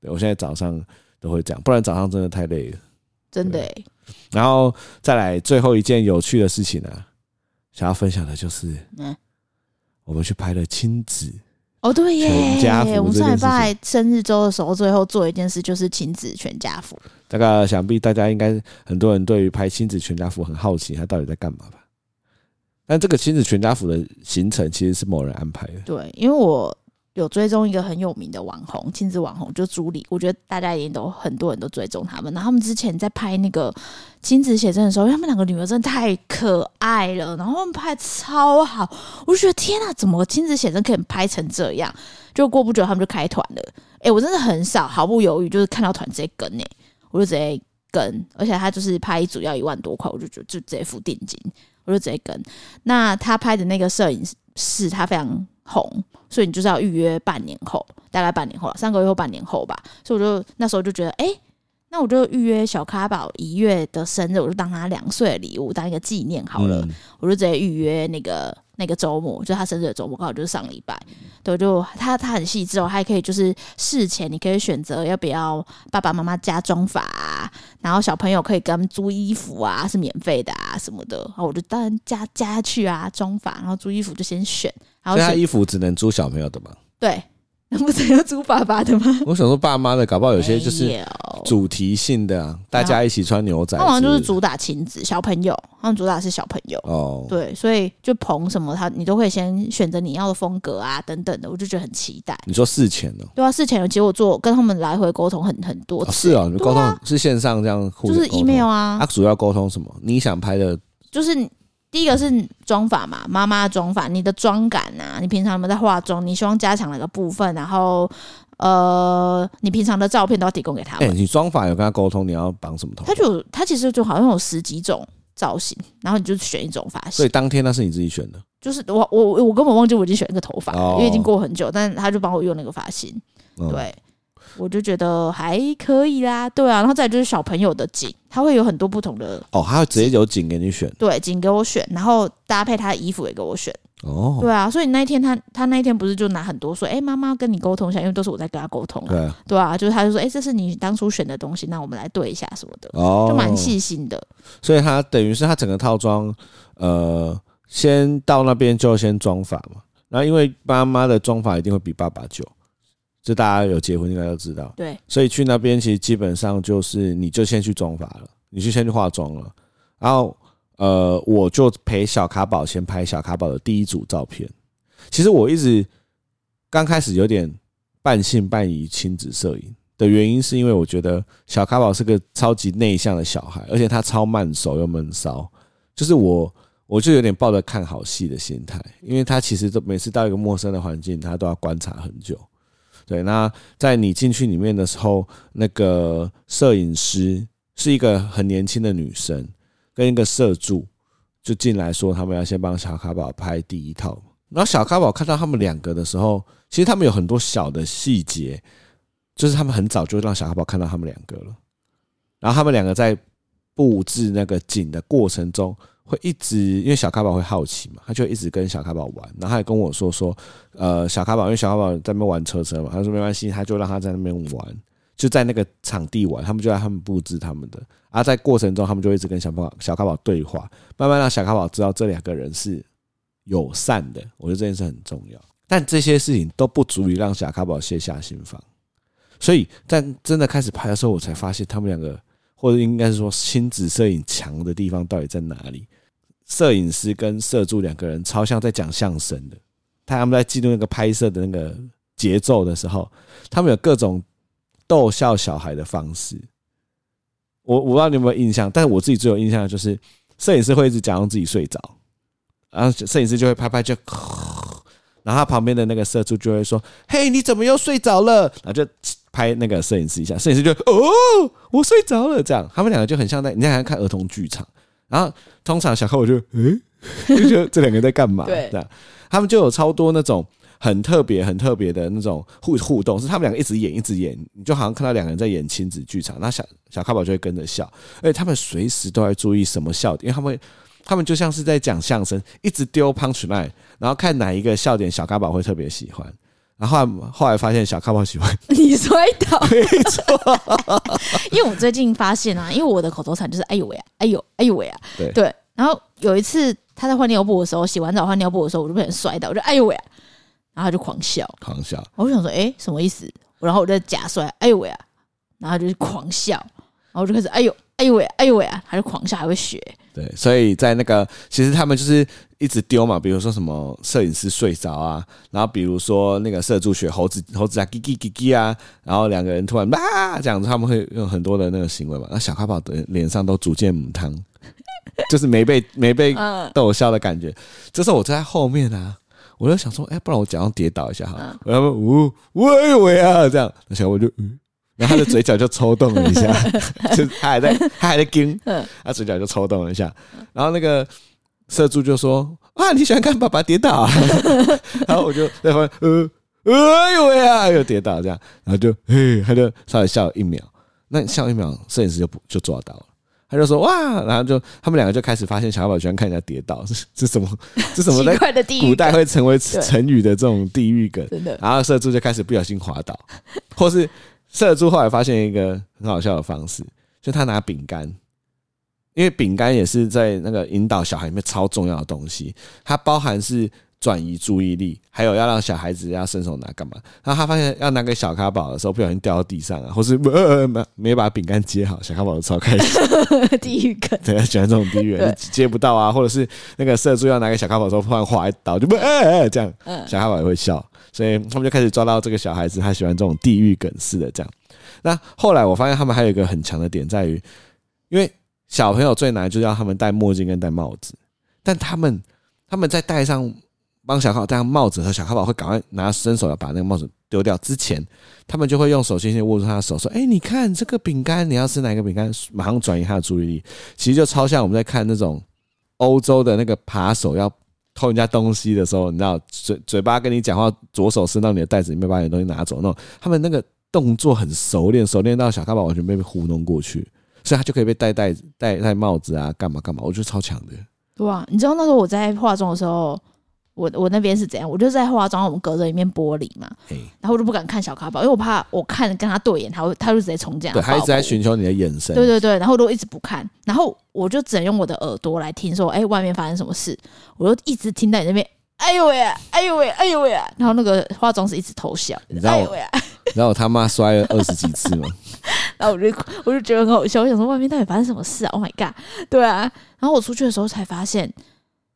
对，我现在早上都会这样，不然早上真的太累了，真的。然后再来最后一件有趣的事情呢、啊，想要分享的就是，嗯，我们去拍了亲子哦，对耶。我们上礼拜生日周的时候，最后做一件事就是亲子全家福。这个想必大家应该很多人对于拍亲子全家福很好奇，他到底在干嘛吧？但这个亲子全家福的行程其实是某人安排的。对，因为我。有追踪一个很有名的网红，亲子网红，就朱莉。我觉得大家一定都很多人都追踪他们。然后他们之前在拍那个亲子写真的时候，因为他们两个女儿真的太可爱了，然后他们拍超好，我就觉得天哪，怎么亲子写真可以拍成这样？就过不久他们就开团了。哎、我真的很少毫不犹豫，就是看到团直接跟哎、我就直接跟。而且他就是拍一组要一万多块，我就就就直接付定金，我就直接跟。那他拍的那个摄影师，他非常红。所以你就是要预约半年后，大概半年后，三个月后，半年后吧。所以我就那时候就觉得，哎、那我就预约小咖宝一月的生日，我就当他两岁的礼物，当一个纪念好了。嗯、我就直接预约那个那个周末，就他生日的周末，刚好就是上礼拜。对，就他他很细致哦，还可以就是事前你可以选择要不要爸爸妈妈加妆法啊，然后小朋友可以跟他们租衣服啊，是免费的啊什么的。然后我就当然加加下去啊，妆法，然后租衣服就先选。然后他衣服只能租小朋友的吗？对，<laughs> 那不是要租爸爸的吗？我想说爸妈的，搞不好有些就是主题性的啊，大家一起穿牛仔。他好像就是主打亲子小朋友，他们主打是小朋友哦。对，所以就棚什么，他你都会先选择你要的风格啊，等等的，我就觉得很期待。你说事前呢？对啊，事前有其实我做跟他们来回沟通很很多次。是啊，你们沟通是线上这样，就是 email 啊。他主要沟通什么？你想拍的，就是。第一个是妆发嘛，妈妈的妆发，你的妆感啊，你平常有没有在化妆？你希望加强哪个部分？然后，呃，你平常的照片都要提供给他们。哎、欸，你妆发有跟他沟通，你要绑什么头？他就他其实就好像有十几种造型，然后你就选一种发型。所以当天那是你自己选的？就是我我我根本忘记我已经选一个头发，哦、因为已经过很久，但他就帮我用那个发型，嗯、对。我就觉得还可以啦，对啊，然后再就是小朋友的景，他会有很多不同的哦，他会直接有景给你选，对，景给我选，然后搭配他的衣服也给我选，哦，对啊，所以那一天他他那一天不是就拿很多说，哎、欸，妈妈跟你沟通一下，因为都是我在跟他沟通，对啊，对啊，就是他就说，哎、欸，这是你当初选的东西，那我们来对一下什么的，哦，就蛮细心的，所以他等于是他整个套装，呃，先到那边就先装法嘛，然后因为妈妈的装法一定会比爸爸久。就大家有结婚应该都知道，对，所以去那边其实基本上就是你就先去妆发了，你就先去化妆了，然后呃，我就陪小卡宝先拍小卡宝的第一组照片。其实我一直刚开始有点半信半疑亲子摄影的原因，是因为我觉得小卡宝是个超级内向的小孩，而且他超慢熟又闷骚，就是我我就有点抱着看好戏的心态，因为他其实都每次到一个陌生的环境，他都要观察很久。对，那在你进去里面的时候，那个摄影师是一个很年轻的女生，跟一个摄助就进来说，他们要先帮小咖宝拍第一套。然后小咖宝看到他们两个的时候，其实他们有很多小的细节，就是他们很早就让小咖宝看到他们两个了。然后他们两个在布置那个景的过程中，会一直因为小咖宝会好奇嘛，他就一直跟小咖宝玩，然后还跟我说说，呃，小咖宝因为小咖宝在那边玩车车嘛，他说没关系，他就让他在那边玩，就在那个场地玩，他们就让他们布置他们的，而在过程中，他们就一直跟小咖宝小咖宝对话，慢慢让小咖宝知道这两个人是友善的，我觉得这件事很重要，但这些事情都不足以让小咖宝卸下心防，所以在真的开始拍的时候，我才发现他们两个，或者应该是说亲子摄影强的地方到底在哪里。摄影师跟摄助两个人超像在讲相声的，他们在记录那个拍摄的那个节奏的时候，他们有各种逗笑小孩的方式。我我不知道你有没有印象，但是我自己最有印象的就是摄影师会一直假装自己睡着，然后摄影师就会拍拍就，<laughs> 然后他旁边的那个摄助就会说：“嘿，你怎么又睡着了？”然后就拍那个摄影师一下，摄影师就哦，我睡着了。这样他们两个就很像在你在看儿童剧场。然后通常小柯我就嗯，<laughs> <laughs> 就觉得这两个人在干嘛？对，他们就有超多那种很特别、很特别的那种互互动，是他们两个一直演、一直演，你就好像看到两个人在演亲子剧场。那小小咖宝就会跟着笑，而且他们随时都在注意什么笑点，因为他们他们就像是在讲相声，一直丢 punchline，然后看哪一个笑点小咖宝会特别喜欢。然后后来发现小咖宝喜欢 <laughs> 你摔倒，没错。<laughs> 因为我最近发现啊，因为我的口头禅就是哎呦喂啊，哎呦哎呦喂啊，对对。然后有一次他在换尿布的时候，洗完澡换尿布的时候，我就被人摔倒，我就哎呦喂啊，然后他就狂笑，狂笑。我就想说，哎，什么意思？然后我就假摔，哎呦喂啊，然后他就是狂笑，然后我就开始哎呦哎呦喂哎呦喂啊，还是狂笑，还会学。对，所以在那个其实他们就是一直丢嘛，比如说什么摄影师睡着啊，然后比如说那个摄助学猴子猴子啊，叽叽叽叽啊，然后两个人突然啊这样子，他们会用很多的那个行为嘛，那小咖宝的脸上都逐渐母汤，<laughs> 就是没被没被逗笑的感觉。这时候我在后面啊，我就想说，哎，不然我假装跌倒一下哈，然后呜喂喂啊这样，那小我就嗯。然后他的嘴角就抽动了一下，<laughs> 就他还在，他还在惊，他嘴角就抽动了一下。然后那个社助就说：“啊，你喜欢看爸爸跌倒啊？” <laughs> 然后我就在后面，呃，哎呦喂啊，又跌倒这样。然后就嘿，他就稍微笑一秒。那笑一秒，摄影师就不就抓到了。他就说：“哇！”然后就他们两个就开始发现小宝喜欢看人家跌倒，是是什么？是什么在古代会成为成语的这种地狱梗？真的。然后社助就开始不小心滑倒，或是。摄助后来发现一个很好笑的方式，就他拿饼干，因为饼干也是在那个引导小孩里面超重要的东西，它包含是转移注意力，还有要让小孩子要伸手拿干嘛。然后他发现要拿给小咖宝的时候，不小心掉到地上啊，或是没没把饼干接好，小咖宝都超开心。地狱梗，对，他喜欢这种地狱梗，接不到啊，或者是那个摄助要拿给小咖宝的时候，突然滑一倒，就不哎哎这样，小咖宝也会笑。所以他们就开始抓到这个小孩子，他喜欢这种地狱梗式的这样。那后来我发现他们还有一个很强的点在于，因为小朋友最难就是要他们戴墨镜跟戴帽子，但他们他们在戴上帮小咖宝戴上帽子和小咖宝会赶快拿伸手要把那个帽子丢掉之前，他们就会用手轻轻握住他的手，说：“哎，你看这个饼干，你要吃哪个饼干？”马上转移他的注意力。其实就超像我们在看那种欧洲的那个扒手要。偷人家东西的时候，你知道嘴嘴巴跟你讲话，左手伸到你的袋子里面把你的东西拿走，那种他们那个动作很熟练，熟练到小咖宝完全被糊弄过去，所以他就可以被戴戴戴戴帽子啊，干嘛干嘛，我觉得超强的。对啊，你知道那时候我在化妆的时候。我我那边是怎样？我就在化妆，我们隔着一面玻璃嘛，然后我就不敢看小咖宝，因为我怕我看跟他对眼，他会他就直接冲这样。对，他一直在寻求你的眼神。对对对，然后我都一直不看，然后我就只能用我的耳朵来听，说，哎，外面发生什么事？我就一直听到你那边，哎呦喂，哎呦喂，哎呦喂，然后那个化妆师一直偷笑，你知道我，你知道我他妈摔了二十几次吗？<laughs> 然后我就我就觉得很好笑，我想说外面到底发生什么事啊？Oh my god！对啊，然后我出去的时候才发现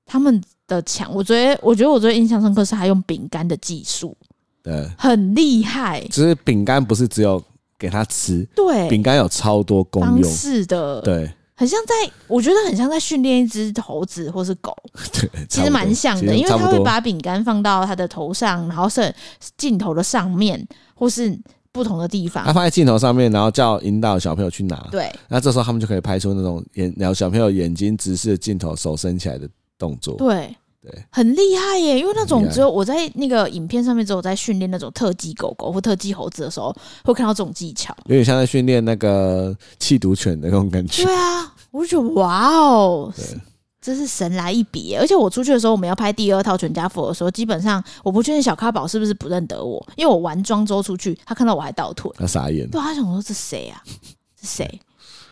他们。的强，我觉得，我觉得我最印象深刻是他用饼干的技术，对，很厉害。只是饼干不是只有给他吃，对，饼干有超多功用是的，对，很像在，我觉得很像在训练一只猴子或是狗，对，其实蛮像的，因为他会把饼干放到他的头上，然后是镜头的上面，或是不同的地方，他放在镜头上面，然后叫引导小朋友去拿，对，那这时候他们就可以拍出那种眼，然后小朋友眼睛直视镜头，手伸起来的动作，对。对，很厉害耶！因为那种只有我在那个影片上面，只有在训练那种特技狗狗或特技猴子的时候，会看到这种技巧。有点像在训练那个缉毒犬的那种感觉。对啊，我就觉得哇哦对，真是神来一笔耶！而且我出去的时候，我们要拍第二套全家福的时候，基本上我不确定小咖宝是不是不认得我，因为我玩庄周出去，他看到我还倒退，他傻眼，对他想说这谁啊？是谁？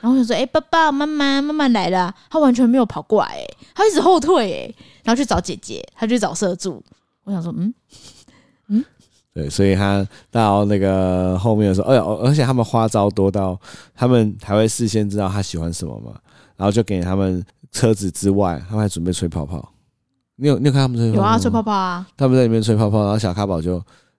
然后我想说：“哎、欸，爸爸妈妈，妈妈来了。”他完全没有跑过来，哎，他一直后退，哎，然后去找姐姐，他去找社助。我想说，嗯嗯，对，所以他到那个后面的时候，哎呀，而且他们花招多到，他们还会事先知道他喜欢什么嘛，然后就给他们车子之外，他们还准备吹泡泡。你有你有看他们吹泡泡？有啊，吹泡泡啊！他们在里面吹泡泡，然后小咖宝就，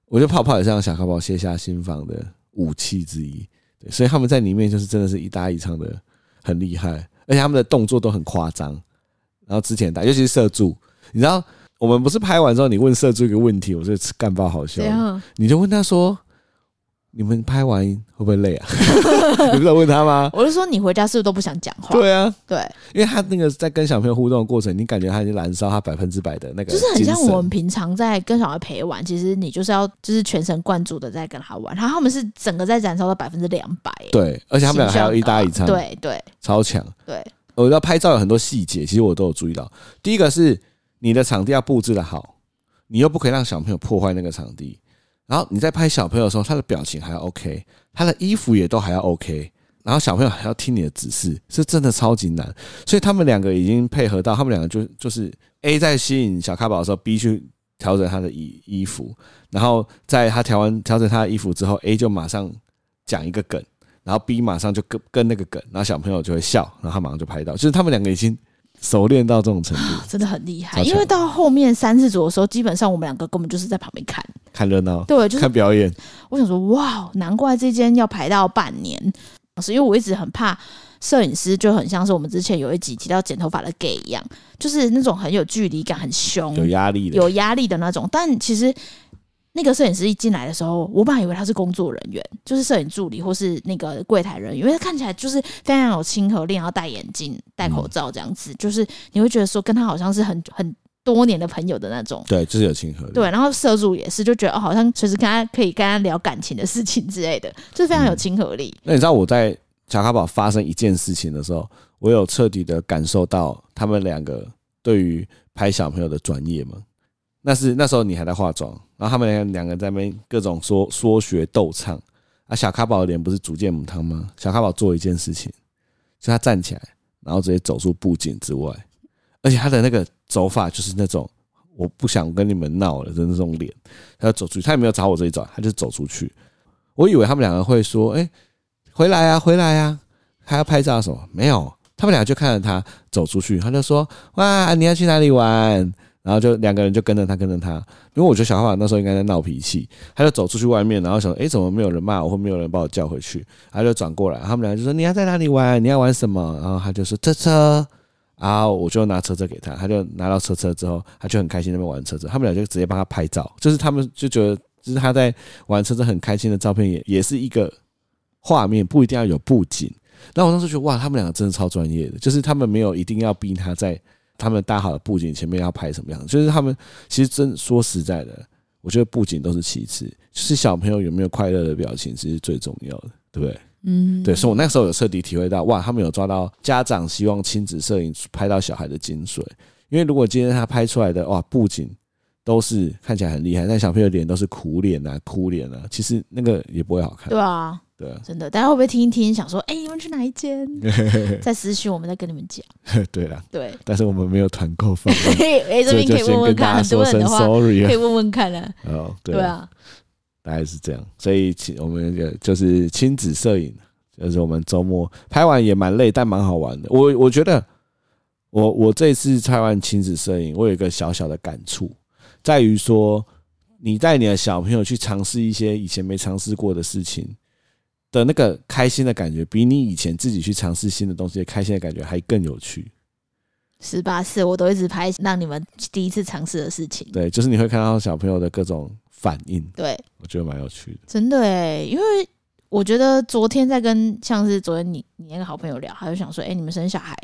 我觉得泡泡也是让小咖宝卸下心防的武器之一。对，所以他们在里面就是真的是一搭一唱的，很厉害，而且他们的动作都很夸张。然后之前打，尤其是社柱，你知道，我们不是拍完之后，你问社柱一个问题，我觉得干爆好笑。你就问他说。你们拍完会不会累啊？<laughs> 你不是有问他吗？我是说，你回家是不是都不想讲话？对啊，对，因为他那个在跟小朋友互动的过程，你感觉他已经燃烧他百分之百的那个，就是很像我们平常在跟小孩陪玩，其实你就是要就是全神贯注的在跟他玩，然后他们是整个在燃烧到百分之两百。对，而且他们俩还要一搭一唱，对对，超强。对，我要拍照有很多细节，其实我都有注意到。第一个是你的场地要布置的好，你又不可以让小朋友破坏那个场地。然后你在拍小朋友的时候，他的表情还要 OK，他的衣服也都还要 OK，然后小朋友还要听你的指示，是真的超级难。所以他们两个已经配合到，他们两个就就是 A 在吸引小咖宝的时候，B 去调整他的衣衣服，然后在他调完调整他的衣服之后，A 就马上讲一个梗，然后 B 马上就跟跟那个梗，然后小朋友就会笑，然后他马上就拍到，就是他们两个已经。熟练到这种程度，真的很厉害。因为到后面三四组的时候，基本上我们两个根本就是在旁边看看热闹，对，就是看表演。我想说，哇，难怪这间要排到半年，是因为我一直很怕摄影师，就很像是我们之前有一集提到剪头发的 gay 一样，就是那种很有距离感、很凶、有压力的、有压力的那种。但其实。那个摄影师一进来的时候，我本来以为他是工作人员，就是摄影助理或是那个柜台人员，因为他看起来就是非常有亲和力，然后戴眼镜、戴口罩这样子，就是你会觉得说跟他好像是很很多年的朋友的那种。对，就是有亲和力。对，然后摄助也是，就觉得哦，好像随时跟他可以跟他聊感情的事情之类的，就是非常有亲和力。那你知道我在小咖宝发生一件事情的时候，我有彻底的感受到他们两个对于拍小朋友的专业吗？那是那时候你还在化妆，然后他们两两个在那边各种说说学逗唱啊。小咖宝的脸不是逐渐母汤吗？小咖宝做一件事情，就他站起来，然后直接走出布景之外，而且他的那个走法就是那种我不想跟你们闹了的那种脸。他要走出去，他也没有找我这一招，他就走出去。我以为他们两个会说：“哎，回来啊，回来啊！”还要拍照什么？没有，他们俩就看着他走出去，他就说：“哇，你要去哪里玩？”然后就两个人就跟着他，跟着他，因为我觉得小咖宝那时候应该在闹脾气，他就走出去外面，然后想，哎，怎么没有人骂我，或没有人把我叫回去？他就转过来，他们俩就说：“你要在哪里玩？你要玩什么？”然后他就说：“车车。”然后我就拿车车给他，他就拿到车车之后，他就很开心那边玩车车。他们俩就直接帮他拍照，就是他们就觉得，就是他在玩车车很开心的照片，也也是一个画面，不一定要有布景。那我当时觉得，哇，他们两个真的超专业的，就是他们没有一定要逼他在。他们搭好的布景前面要拍什么样子？就是他们其实真说实在的，我觉得布景都是其次，就是小朋友有没有快乐的表情，其实最重要的，对不对？嗯，对。所以我那时候有彻底体会到，哇，他们有抓到家长希望亲子摄影拍到小孩的精髓。因为如果今天他拍出来的哇，布景都是看起来很厉害，但小朋友脸都是苦脸啊、哭脸啊，其实那个也不会好看。对啊。对啊，真的，大家会不会听一听，想说，哎、欸，你们去哪一间？<laughs> 在私讯我们再跟你们讲。<laughs> 对啊，对，但是我们没有团购方案，<laughs> 哎，这边可以问问看，很多人的话可以问问看啊。哦，对，对啊，大概是这样。所以，我们就是亲子摄影，就是我们周末拍完也蛮累，但蛮好玩的。我我觉得我，我我这次拍完亲子摄影，我有一个小小的感触，在于说，你带你的小朋友去尝试一些以前没尝试过的事情。的那个开心的感觉，比你以前自己去尝试新的东西的开心的感觉还更有趣。十八次我都一直拍让你们第一次尝试的事情。对，就是你会看到小朋友的各种反应。对，我觉得蛮有趣的。真的诶，因为我觉得昨天在跟像是昨天你你那个好朋友聊，他就想说，哎，你们生小孩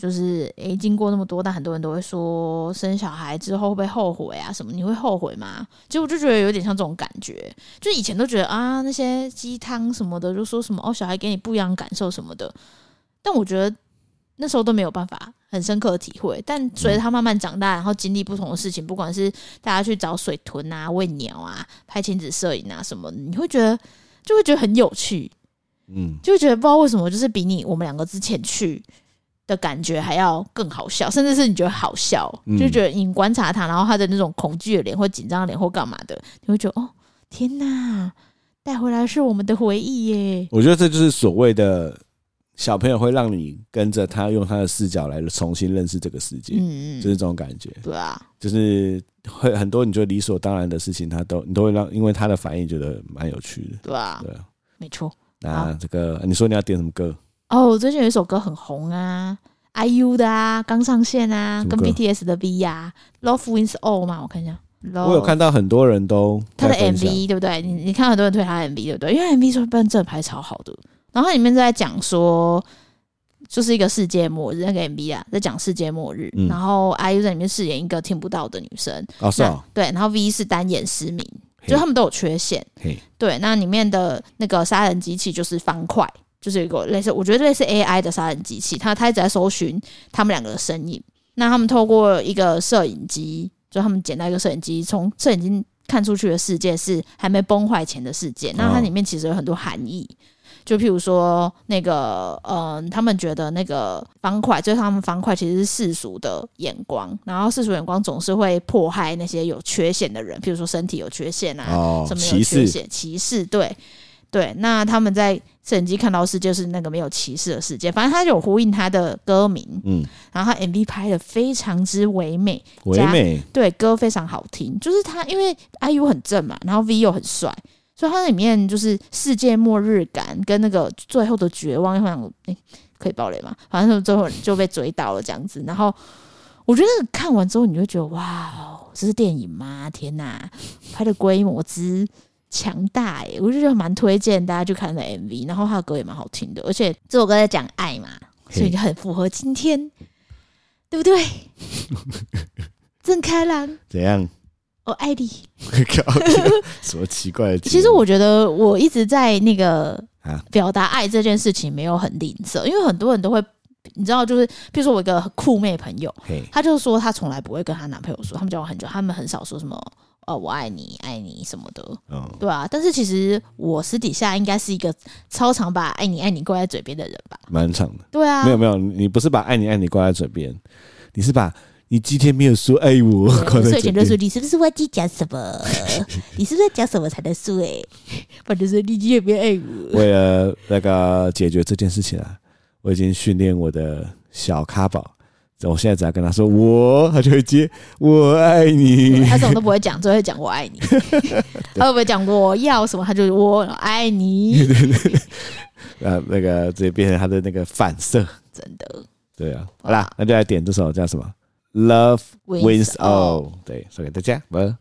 就是诶、欸，经过那么多，但很多人都会说生小孩之后会不会后悔啊？什么？你会后悔吗？其实我就觉得有点像这种感觉，就以前都觉得啊，那些鸡汤什么的，就说什么哦，小孩给你不一样感受什么的，但我觉得那时候都没有办法很深刻的体会。但随着他慢慢长大，然后经历不同的事情，不管是大家去找水豚啊、喂鸟啊、拍亲子摄影啊什么，你会觉得就会觉得很有趣，嗯，就会觉得不知道为什么，就是比你我们两个之前去。的感觉还要更好笑，甚至是你觉得好笑，嗯、就觉得你观察他，然后他的那种恐惧的脸或紧张的脸或干嘛的，你会觉得哦，天哪，带回来是我们的回忆耶。我觉得这就是所谓的小朋友会让你跟着他，用他的视角来重新认识这个世界，嗯嗯，就是这种感觉。对啊，就是会很多你觉得理所当然的事情，他都你都会让，因为他的反应觉得蛮有趣的。对啊，对啊，没错。那这个你说你要点什么歌？哦，最近有一首歌很红啊，IU 的啊，刚上线啊，跟 BTS 的 V 呀，Love Wins All 嘛，我看一下。我有看到很多人都他的 MV 对不对？你你看很多人推他的 MV 对不对？因为 MV 说真的拍超好的，然后里面在讲说，就是一个世界末日那个 MV 啊，在讲世界末日，嗯、然后 IU 在里面饰演一个听不到的女生，哦是哦，对，然后 V 是单眼失明，就他们都有缺陷，对，那里面的那个杀人机器就是方块。就是一个类似，我觉得类似 AI 的杀人机器，他他一直在搜寻他们两个的身影。那他们透过一个摄影机，就他们捡到一个摄影机，从摄影机看出去的世界是还没崩坏前的世界。那它里面其实有很多含义，就譬如说那个，嗯，他们觉得那个方块，就是他们方块其实是世俗的眼光，然后世俗眼光总是会迫害那些有缺陷的人，譬如说身体有缺陷啊，哦、什么有缺陷，歧视，歧视，对。对，那他们在摄影机看到的世界是那个没有歧视的世界，反正他就有呼应他的歌名，嗯，然后他 MV 拍的非常之唯美，唯美，对，歌非常好听，就是他因为 IU 很正嘛，然后 V 又很帅，所以他里面就是世界末日感跟那个最后的绝望，好像哎可以爆雷吗？反正最后就被追到了这样子，然后我觉得看完之后你就觉得哇哦，这是电影吗？天哪，拍的规模之。强大哎、欸，我就觉得蛮推荐大家去看的 MV，然后他的歌也蛮好听的，而且这首歌在讲爱嘛，所以就很符合今天，对不对？<laughs> 郑开朗怎样？我爱你，<laughs> 什么奇怪的？其实我觉得我一直在那个表达爱这件事情没有很吝啬，因为很多人都会，你知道，就是比如说我一个酷妹朋友，她就说她从来不会跟她男朋友说，他们交往很久，他们很少说什么。哦，我爱你，爱你什么的，嗯，对啊。但是其实我私底下应该是一个超常把爱你爱你挂在嘴边的人吧？蛮常的，对啊。没有没有，你不是把爱你爱你挂在嘴边，你是把你今天没有说爱我 <laughs> 挂在嘴边。睡前就说你是不是忘记讲什么？<laughs> 你是不是讲什么才能睡？<laughs> 反正是你今天没爱我。为了那个解决这件事情啊，我已经训练我的小咖宝。我现在只要跟他说我，他就会接我爱你。他什么都不会讲，只会讲我爱你。<laughs> 他会不会讲我要什么？他就我爱你。对对对。啊，那个直接变成他的那个反射。真的。对啊。好啦，那就来点这首叫什么？Love Wins All。对，送给大家。拜。